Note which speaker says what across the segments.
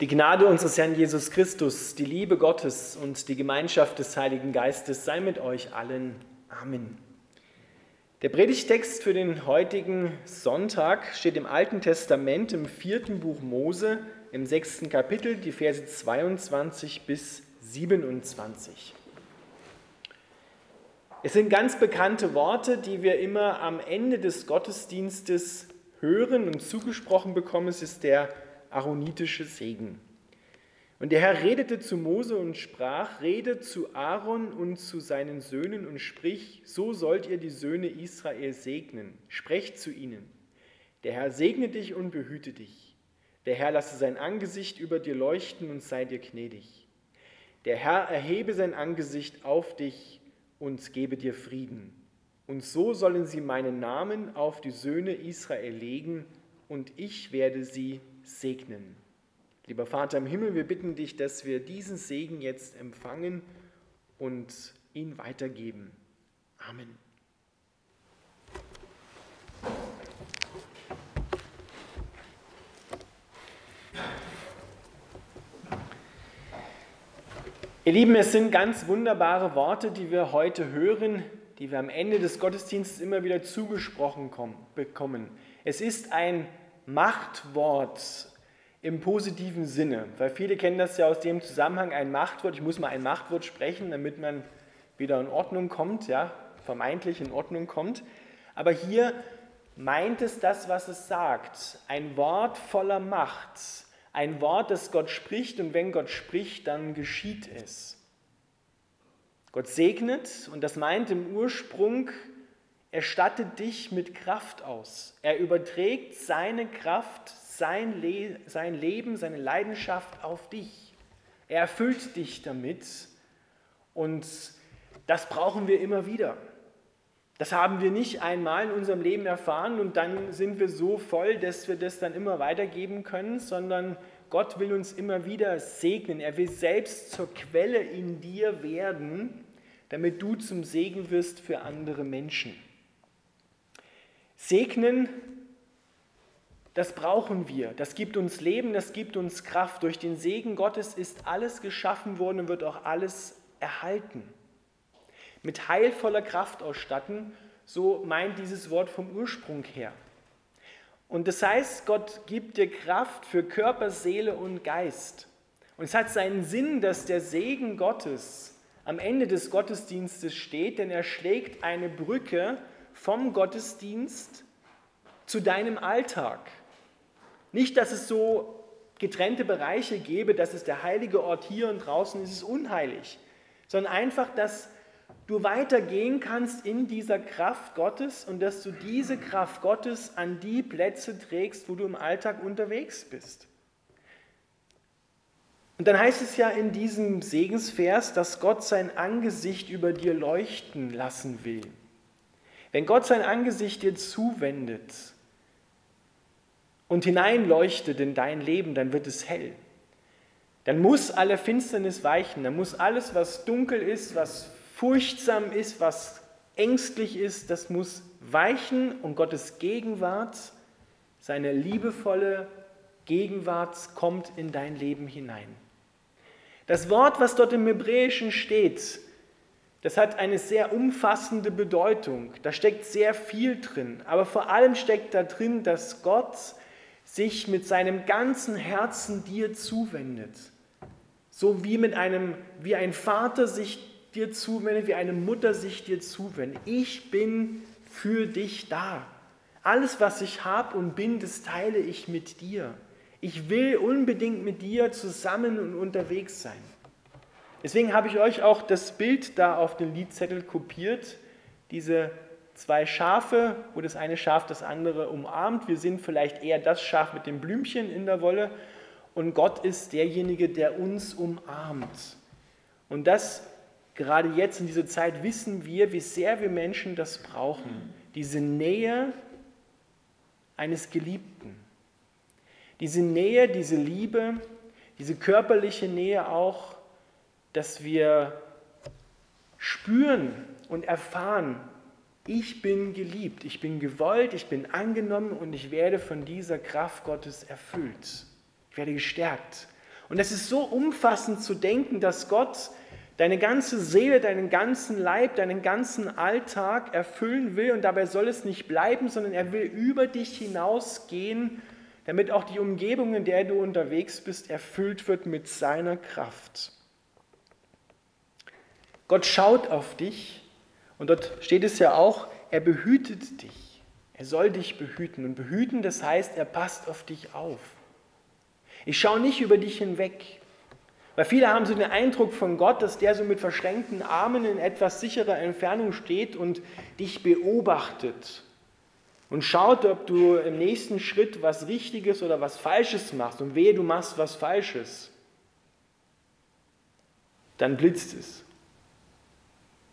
Speaker 1: Die Gnade unseres Herrn Jesus Christus, die Liebe Gottes und die Gemeinschaft des Heiligen Geistes sei mit euch allen. Amen. Der Predigtext für den heutigen Sonntag steht im Alten Testament im vierten Buch Mose im sechsten Kapitel, die Verse 22 bis 27. Es sind ganz bekannte Worte, die wir immer am Ende des Gottesdienstes hören und zugesprochen bekommen. Es ist der aaronitische Segen. Und der Herr redete zu Mose und sprach, rede zu Aaron und zu seinen Söhnen und sprich, so sollt ihr die Söhne Israel segnen. Sprecht zu ihnen. Der Herr segne dich und behüte dich. Der Herr lasse sein Angesicht über dir leuchten und sei dir gnädig. Der Herr erhebe sein Angesicht auf dich und gebe dir Frieden. Und so sollen sie meinen Namen auf die Söhne Israel legen, und ich werde sie segnen. Lieber Vater im Himmel, wir bitten dich, dass wir diesen Segen jetzt empfangen und ihn weitergeben. Amen. Ihr Lieben, es sind ganz wunderbare Worte, die wir heute hören, die wir am Ende des Gottesdienstes immer wieder zugesprochen bekommen. Es ist ein Machtwort im positiven Sinne, weil viele kennen das ja aus dem Zusammenhang, ein Machtwort, ich muss mal ein Machtwort sprechen, damit man wieder in Ordnung kommt, ja, vermeintlich in Ordnung kommt. Aber hier meint es das, was es sagt, ein Wort voller Macht, ein Wort, das Gott spricht und wenn Gott spricht, dann geschieht es. Gott segnet und das meint im Ursprung er stattet dich mit Kraft aus. Er überträgt seine Kraft, sein, Le sein Leben, seine Leidenschaft auf dich. Er erfüllt dich damit. Und das brauchen wir immer wieder. Das haben wir nicht einmal in unserem Leben erfahren und dann sind wir so voll, dass wir das dann immer weitergeben können, sondern Gott will uns immer wieder segnen. Er will selbst zur Quelle in dir werden, damit du zum Segen wirst für andere Menschen. Segnen, das brauchen wir. Das gibt uns Leben, das gibt uns Kraft. Durch den Segen Gottes ist alles geschaffen worden und wird auch alles erhalten. Mit heilvoller Kraft ausstatten, so meint dieses Wort vom Ursprung her. Und das heißt, Gott gibt dir Kraft für Körper, Seele und Geist. Und es hat seinen Sinn, dass der Segen Gottes am Ende des Gottesdienstes steht, denn er schlägt eine Brücke vom Gottesdienst zu deinem Alltag. Nicht, dass es so getrennte Bereiche gäbe, dass es der heilige Ort hier und draußen ist es unheilig, sondern einfach, dass du weitergehen kannst in dieser Kraft Gottes und dass du diese Kraft Gottes an die Plätze trägst, wo du im Alltag unterwegs bist. Und dann heißt es ja in diesem Segensvers, dass Gott sein Angesicht über dir leuchten lassen will. Wenn Gott sein Angesicht dir zuwendet und hineinleuchtet in dein Leben, dann wird es hell. Dann muss alle Finsternis weichen, dann muss alles, was dunkel ist, was furchtsam ist, was ängstlich ist, das muss weichen und Gottes Gegenwart, seine liebevolle Gegenwart kommt in dein Leben hinein. Das Wort, was dort im Hebräischen steht, das hat eine sehr umfassende Bedeutung. Da steckt sehr viel drin. Aber vor allem steckt da drin, dass Gott sich mit seinem ganzen Herzen dir zuwendet. So wie mit einem, wie ein Vater sich dir zuwendet, wie eine Mutter sich dir zuwendet. Ich bin für dich da. Alles, was ich habe und bin, das teile ich mit dir. Ich will unbedingt mit dir zusammen und unterwegs sein. Deswegen habe ich euch auch das Bild da auf den Liedzettel kopiert, diese zwei Schafe, wo das eine Schaf das andere umarmt. Wir sind vielleicht eher das Schaf mit dem Blümchen in der Wolle und Gott ist derjenige, der uns umarmt. Und das gerade jetzt in dieser Zeit wissen wir, wie sehr wir Menschen das brauchen. Diese Nähe eines Geliebten. Diese Nähe, diese Liebe, diese körperliche Nähe auch, dass wir spüren und erfahren, ich bin geliebt, ich bin gewollt, ich bin angenommen und ich werde von dieser Kraft Gottes erfüllt. Ich werde gestärkt. Und es ist so umfassend zu denken, dass Gott deine ganze Seele, deinen ganzen Leib, deinen ganzen Alltag erfüllen will. Und dabei soll es nicht bleiben, sondern er will über dich hinausgehen, damit auch die Umgebung, in der du unterwegs bist, erfüllt wird mit seiner Kraft. Gott schaut auf dich und dort steht es ja auch, er behütet dich. Er soll dich behüten. Und behüten, das heißt, er passt auf dich auf. Ich schaue nicht über dich hinweg. Weil viele haben so den Eindruck von Gott, dass der so mit verschränkten Armen in etwas sicherer Entfernung steht und dich beobachtet und schaut, ob du im nächsten Schritt was Richtiges oder was Falsches machst. Und wehe, du machst was Falsches. Dann blitzt es.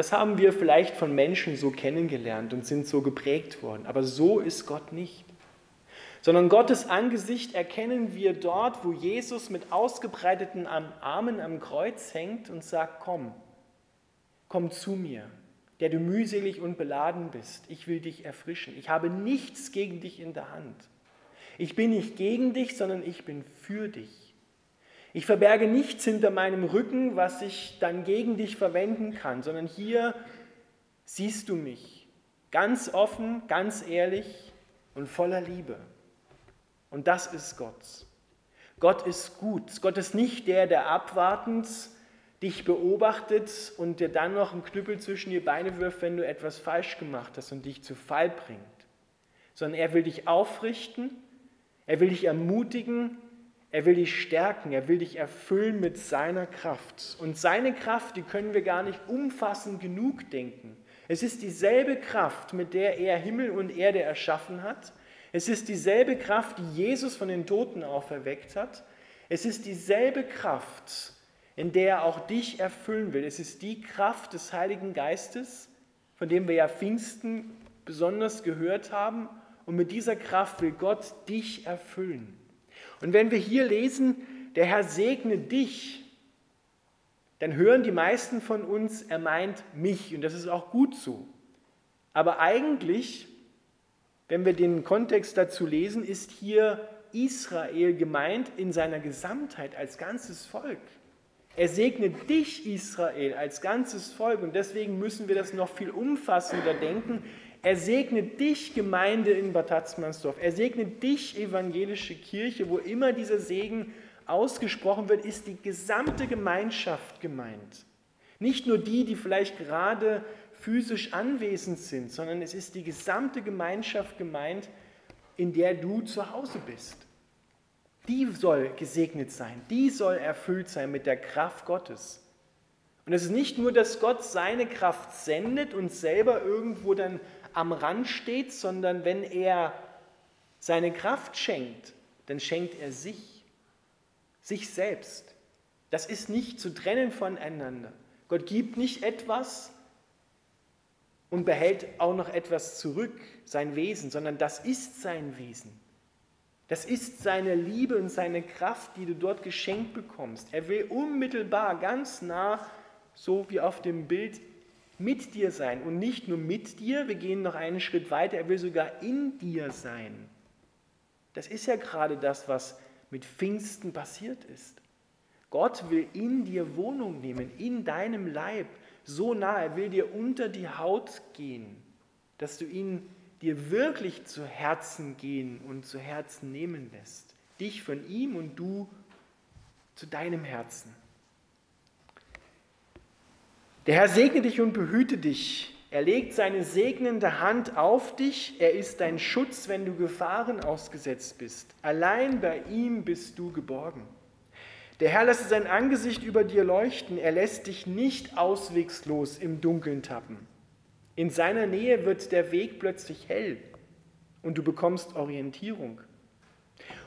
Speaker 1: Das haben wir vielleicht von Menschen so kennengelernt und sind so geprägt worden. Aber so ist Gott nicht sondern Gottes Angesicht erkennen wir dort, wo Jesus mit ausgebreiteten Armen am Kreuz hängt und sagt, komm, komm zu mir, der du mühselig und beladen bist. Ich will dich erfrischen. Ich habe nichts gegen dich in der Hand. Ich bin nicht gegen dich, sondern ich bin für dich. Ich verberge nichts hinter meinem Rücken, was ich dann gegen dich verwenden kann, sondern hier siehst du mich ganz offen, ganz ehrlich und voller Liebe. Und das ist Gott. Gott ist gut. Gott ist nicht der, der abwartend dich beobachtet und dir dann noch einen Knüppel zwischen die Beine wirft, wenn du etwas falsch gemacht hast und dich zu Fall bringt. Sondern er will dich aufrichten, er will dich ermutigen, er will dich stärken, er will dich erfüllen mit seiner Kraft. Und seine Kraft, die können wir gar nicht umfassend genug denken. Es ist dieselbe Kraft, mit der er Himmel und Erde erschaffen hat. Es ist dieselbe Kraft, die Jesus von den Toten auferweckt hat. Es ist dieselbe Kraft, in der er auch dich erfüllen will. Es ist die Kraft des Heiligen Geistes, von dem wir ja Pfingsten besonders gehört haben. Und mit dieser Kraft will Gott dich erfüllen. Und wenn wir hier lesen, der Herr segne dich, dann hören die meisten von uns, er meint mich. Und das ist auch gut so. Aber eigentlich wenn wir den Kontext dazu lesen, ist hier Israel gemeint in seiner Gesamtheit als ganzes Volk. Er segnet dich, Israel, als ganzes Volk und deswegen müssen wir das noch viel umfassender denken. Er segnet dich, Gemeinde in Bad Tatzmannsdorf. Er segnet dich, evangelische Kirche, wo immer dieser Segen ausgesprochen wird, ist die gesamte Gemeinschaft gemeint. Nicht nur die, die vielleicht gerade physisch anwesend sind, sondern es ist die gesamte Gemeinschaft gemeint, in der du zu Hause bist. Die soll gesegnet sein, die soll erfüllt sein mit der Kraft Gottes. Und es ist nicht nur, dass Gott seine Kraft sendet und selber irgendwo dann am Rand steht, sondern wenn er seine Kraft schenkt, dann schenkt er sich, sich selbst. Das ist nicht zu trennen voneinander. Gott gibt nicht etwas, und behält auch noch etwas zurück, sein Wesen, sondern das ist sein Wesen. Das ist seine Liebe und seine Kraft, die du dort geschenkt bekommst. Er will unmittelbar, ganz nah, so wie auf dem Bild, mit dir sein. Und nicht nur mit dir, wir gehen noch einen Schritt weiter, er will sogar in dir sein. Das ist ja gerade das, was mit Pfingsten passiert ist. Gott will in dir Wohnung nehmen, in deinem Leib so nah, er will dir unter die Haut gehen, dass du ihn dir wirklich zu Herzen gehen und zu Herzen nehmen lässt. Dich von ihm und du zu deinem Herzen. Der Herr segne dich und behüte dich. Er legt seine segnende Hand auf dich. Er ist dein Schutz, wenn du Gefahren ausgesetzt bist. Allein bei ihm bist du geborgen. Der Herr lässt sein Angesicht über dir leuchten, er lässt dich nicht auswegslos im Dunkeln tappen. In seiner Nähe wird der Weg plötzlich hell und du bekommst Orientierung.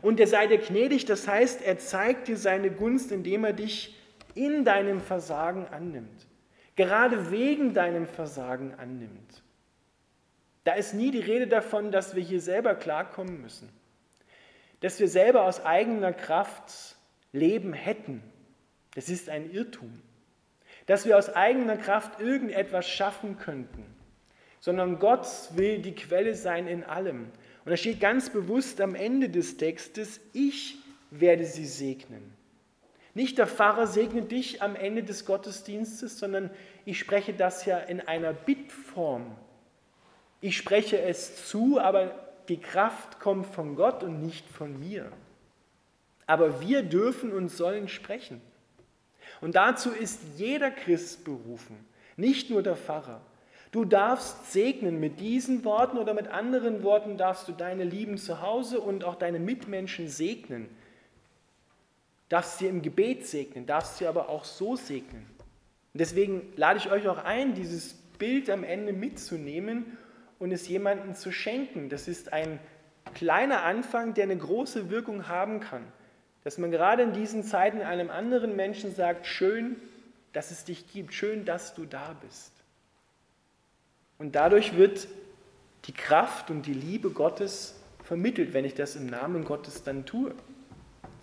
Speaker 1: Und er sei dir gnädig, das heißt, er zeigt dir seine Gunst, indem er dich in deinem Versagen annimmt, gerade wegen deinem Versagen annimmt. Da ist nie die Rede davon, dass wir hier selber klarkommen müssen, dass wir selber aus eigener Kraft Leben hätten. Das ist ein Irrtum. Dass wir aus eigener Kraft irgendetwas schaffen könnten, sondern Gott will die Quelle sein in allem. Und da steht ganz bewusst am Ende des Textes, ich werde sie segnen. Nicht der Pfarrer segnet dich am Ende des Gottesdienstes, sondern ich spreche das ja in einer Bittform. Ich spreche es zu, aber die Kraft kommt von Gott und nicht von mir. Aber wir dürfen und sollen sprechen. Und dazu ist jeder Christ berufen, nicht nur der Pfarrer. Du darfst segnen mit diesen Worten oder mit anderen Worten darfst du deine Lieben zu Hause und auch deine Mitmenschen segnen darfst sie im Gebet segnen, darfst sie aber auch so segnen. Und deswegen lade ich euch auch ein, dieses Bild am Ende mitzunehmen und es jemandem zu schenken. Das ist ein kleiner Anfang, der eine große Wirkung haben kann. Dass man gerade in diesen Zeiten einem anderen Menschen sagt, schön, dass es dich gibt, schön, dass du da bist. Und dadurch wird die Kraft und die Liebe Gottes vermittelt, wenn ich das im Namen Gottes dann tue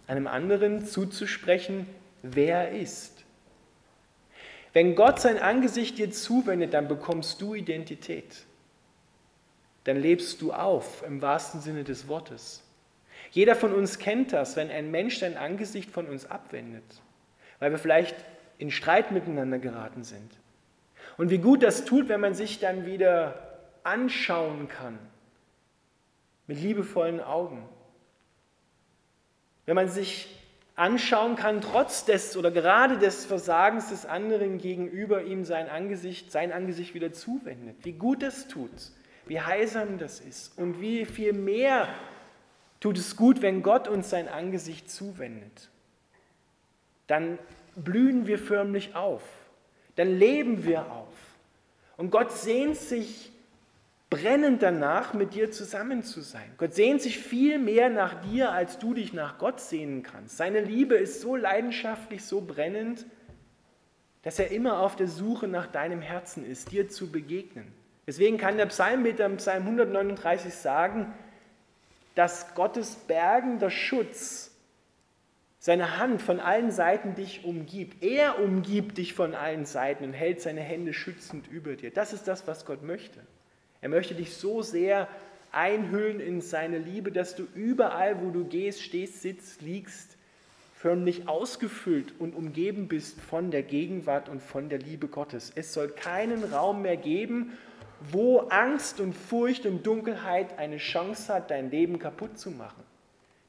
Speaker 1: einem anderen zuzusprechen, wer er ist. Wenn Gott sein Angesicht dir zuwendet, dann bekommst du Identität. Dann lebst du auf im wahrsten Sinne des Wortes. Jeder von uns kennt das, wenn ein Mensch sein Angesicht von uns abwendet, weil wir vielleicht in Streit miteinander geraten sind. Und wie gut das tut, wenn man sich dann wieder anschauen kann mit liebevollen Augen wenn man sich anschauen kann, trotz des oder gerade des Versagens des anderen gegenüber ihm sein Angesicht, sein Angesicht wieder zuwendet. Wie gut das tut, wie heilsam das ist und wie viel mehr tut es gut, wenn Gott uns sein Angesicht zuwendet. Dann blühen wir förmlich auf, dann leben wir auf. Und Gott sehnt sich brennend danach, mit dir zusammen zu sein. Gott sehnt sich viel mehr nach dir, als du dich nach Gott sehnen kannst. Seine Liebe ist so leidenschaftlich, so brennend, dass er immer auf der Suche nach deinem Herzen ist, dir zu begegnen. Deswegen kann der Psalmbeter im Psalm 139 sagen, dass Gottes bergender Schutz seine Hand von allen Seiten dich umgibt. Er umgibt dich von allen Seiten und hält seine Hände schützend über dir. Das ist das, was Gott möchte. Er möchte dich so sehr einhüllen in seine Liebe, dass du überall, wo du gehst, stehst, sitzt, liegst, förmlich ausgefüllt und umgeben bist von der Gegenwart und von der Liebe Gottes. Es soll keinen Raum mehr geben, wo Angst und Furcht und Dunkelheit eine Chance hat, dein Leben kaputt zu machen.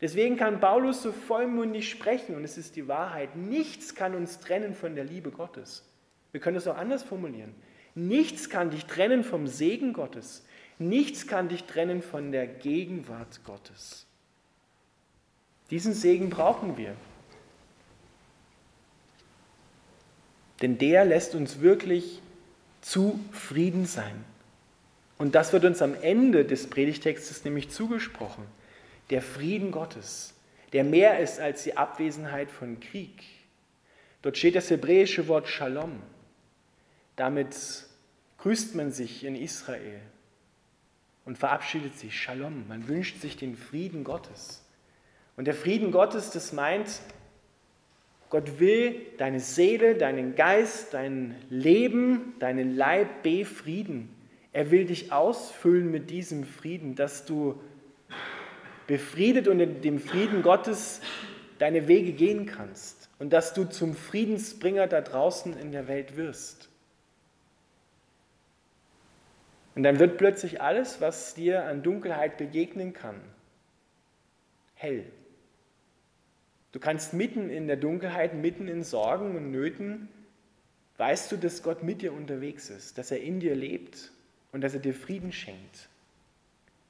Speaker 1: Deswegen kann Paulus so vollmundig sprechen und es ist die Wahrheit. Nichts kann uns trennen von der Liebe Gottes. Wir können es auch anders formulieren. Nichts kann dich trennen vom Segen Gottes. Nichts kann dich trennen von der Gegenwart Gottes. Diesen Segen brauchen wir. Denn der lässt uns wirklich zufrieden sein. Und das wird uns am Ende des Predigtextes nämlich zugesprochen. Der Frieden Gottes, der mehr ist als die Abwesenheit von Krieg. Dort steht das hebräische Wort Shalom. Damit grüßt man sich in Israel und verabschiedet sich. Shalom. Man wünscht sich den Frieden Gottes. Und der Frieden Gottes, das meint, Gott will deine Seele, deinen Geist, dein Leben, deinen Leib befrieden. Er will dich ausfüllen mit diesem Frieden, dass du befriedet und in dem Frieden Gottes deine Wege gehen kannst und dass du zum Friedensbringer da draußen in der Welt wirst. Und dann wird plötzlich alles, was dir an Dunkelheit begegnen kann, hell. Du kannst mitten in der Dunkelheit, mitten in Sorgen und Nöten, weißt du, dass Gott mit dir unterwegs ist, dass er in dir lebt und dass er dir Frieden schenkt.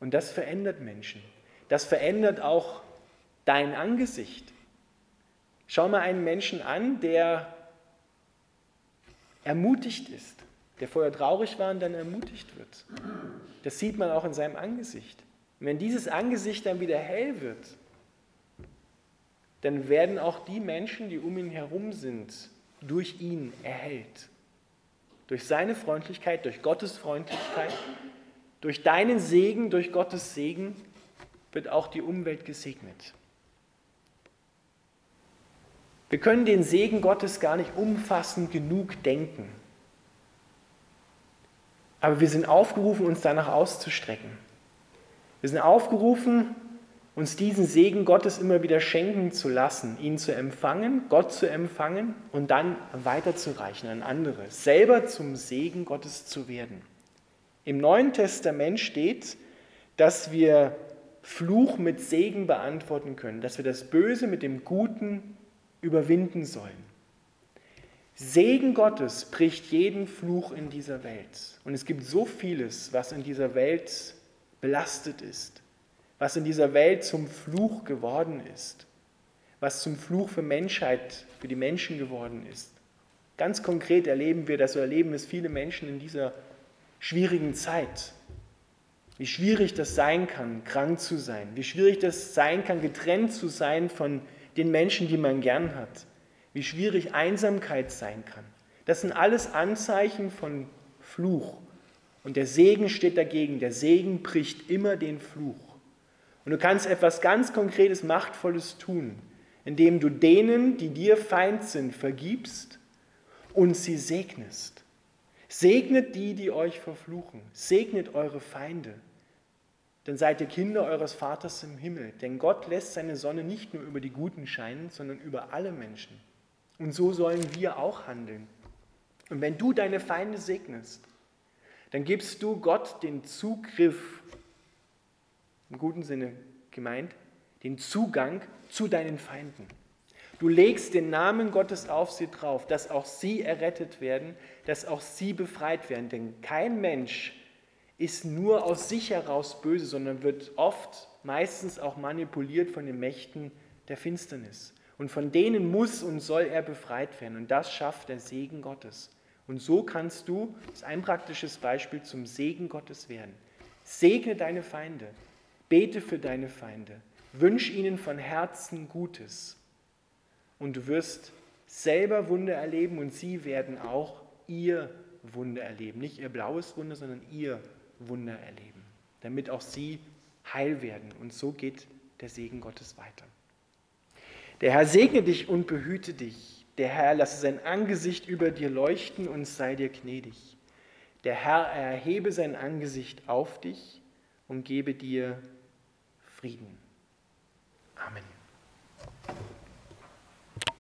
Speaker 1: Und das verändert Menschen. Das verändert auch dein Angesicht. Schau mal einen Menschen an, der ermutigt ist, der vorher traurig war und dann ermutigt wird. Das sieht man auch in seinem Angesicht. Und wenn dieses Angesicht dann wieder hell wird, dann werden auch die Menschen, die um ihn herum sind, durch ihn erhellt. Durch seine Freundlichkeit, durch Gottes Freundlichkeit, durch deinen Segen, durch Gottes Segen wird auch die Umwelt gesegnet. Wir können den Segen Gottes gar nicht umfassend genug denken. Aber wir sind aufgerufen, uns danach auszustrecken. Wir sind aufgerufen, uns diesen Segen Gottes immer wieder schenken zu lassen, ihn zu empfangen, Gott zu empfangen und dann weiterzureichen an andere, selber zum Segen Gottes zu werden. Im Neuen Testament steht, dass wir Fluch mit Segen beantworten können, dass wir das Böse mit dem Guten überwinden sollen. Segen Gottes bricht jeden Fluch in dieser Welt. Und es gibt so vieles, was in dieser Welt belastet ist was in dieser Welt zum Fluch geworden ist, was zum Fluch für Menschheit, für die Menschen geworden ist. Ganz konkret erleben wir das, so erleben es viele Menschen in dieser schwierigen Zeit. Wie schwierig das sein kann, krank zu sein, wie schwierig das sein kann, getrennt zu sein von den Menschen, die man gern hat, wie schwierig Einsamkeit sein kann. Das sind alles Anzeichen von Fluch. Und der Segen steht dagegen. Der Segen bricht immer den Fluch. Und du kannst etwas ganz Konkretes, Machtvolles tun, indem du denen, die dir Feind sind, vergibst und sie segnest. Segnet die, die euch verfluchen. Segnet eure Feinde. Dann seid ihr Kinder eures Vaters im Himmel. Denn Gott lässt seine Sonne nicht nur über die Guten scheinen, sondern über alle Menschen. Und so sollen wir auch handeln. Und wenn du deine Feinde segnest, dann gibst du Gott den Zugriff im guten Sinne gemeint, den Zugang zu deinen Feinden. Du legst den Namen Gottes auf sie drauf, dass auch sie errettet werden, dass auch sie befreit werden. Denn kein Mensch ist nur aus sich heraus böse, sondern wird oft, meistens auch manipuliert von den Mächten der Finsternis. Und von denen muss und soll er befreit werden. Und das schafft der Segen Gottes. Und so kannst du, das ist ein praktisches Beispiel, zum Segen Gottes werden. Segne deine Feinde, Bete für deine Feinde. Wünsch ihnen von Herzen Gutes. Und du wirst selber Wunder erleben und sie werden auch ihr Wunder erleben. Nicht ihr blaues Wunder, sondern ihr Wunder erleben. Damit auch sie heil werden. Und so geht der Segen Gottes weiter. Der Herr segne dich und behüte dich. Der Herr lasse sein Angesicht über dir leuchten und sei dir gnädig. Der Herr erhebe sein Angesicht auf dich und gebe dir Frieden. Amen.